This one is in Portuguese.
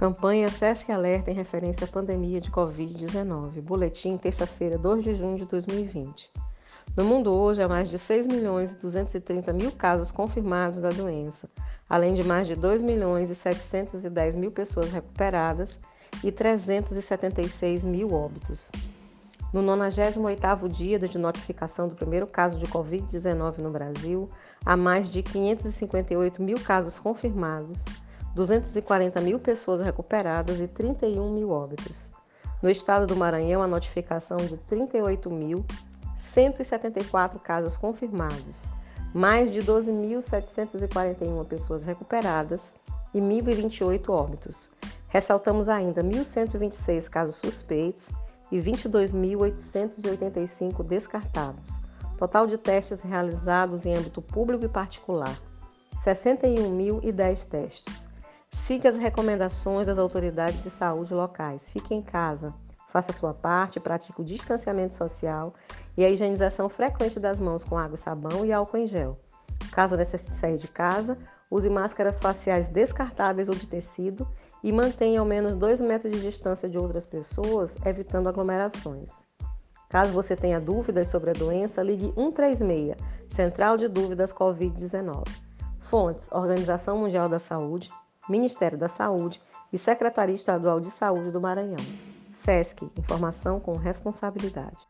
Campanha SESC Alerta em referência à pandemia de Covid-19. Boletim, terça-feira, 2 de junho de 2020. No mundo hoje, há mais de 6 milhões e 230 mil casos confirmados da doença, além de mais de 2 milhões e 710 mil pessoas recuperadas e 376 mil óbitos. No 98º dia de notificação do primeiro caso de Covid-19 no Brasil, há mais de 558 mil casos confirmados, 240 mil pessoas recuperadas e 31 mil óbitos. No estado do Maranhão, a notificação de 38.174 casos confirmados, mais de 12.741 pessoas recuperadas e 1.028 óbitos. Ressaltamos ainda 1.126 casos suspeitos e 22.885 descartados. Total de testes realizados em âmbito público e particular: 61.010 testes. Siga as recomendações das autoridades de saúde locais. Fique em casa, faça a sua parte, pratique o distanciamento social e a higienização frequente das mãos com água e sabão e álcool em gel. Caso necessite sair de casa, use máscaras faciais descartáveis ou de tecido e mantenha ao menos 2 metros de distância de outras pessoas, evitando aglomerações. Caso você tenha dúvidas sobre a doença, ligue 136, Central de Dúvidas Covid-19. Fontes: Organização Mundial da Saúde, Ministério da Saúde e Secretaria Estadual de Saúde do Maranhão. SESC Informação com Responsabilidade.